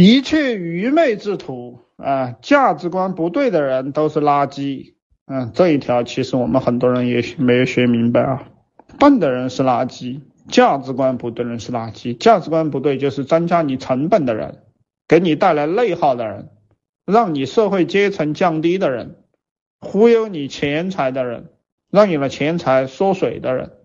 一切愚昧之徒啊价值观不对的人都是垃圾嗯这一条其实我们很多人也没有学明白啊。笨的人是垃圾价值观不对的人是垃圾价值观不对就是增加你成本的人给你带来内耗的人让你社会阶层降低的人忽悠你钱财的人让你的钱财缩水的人。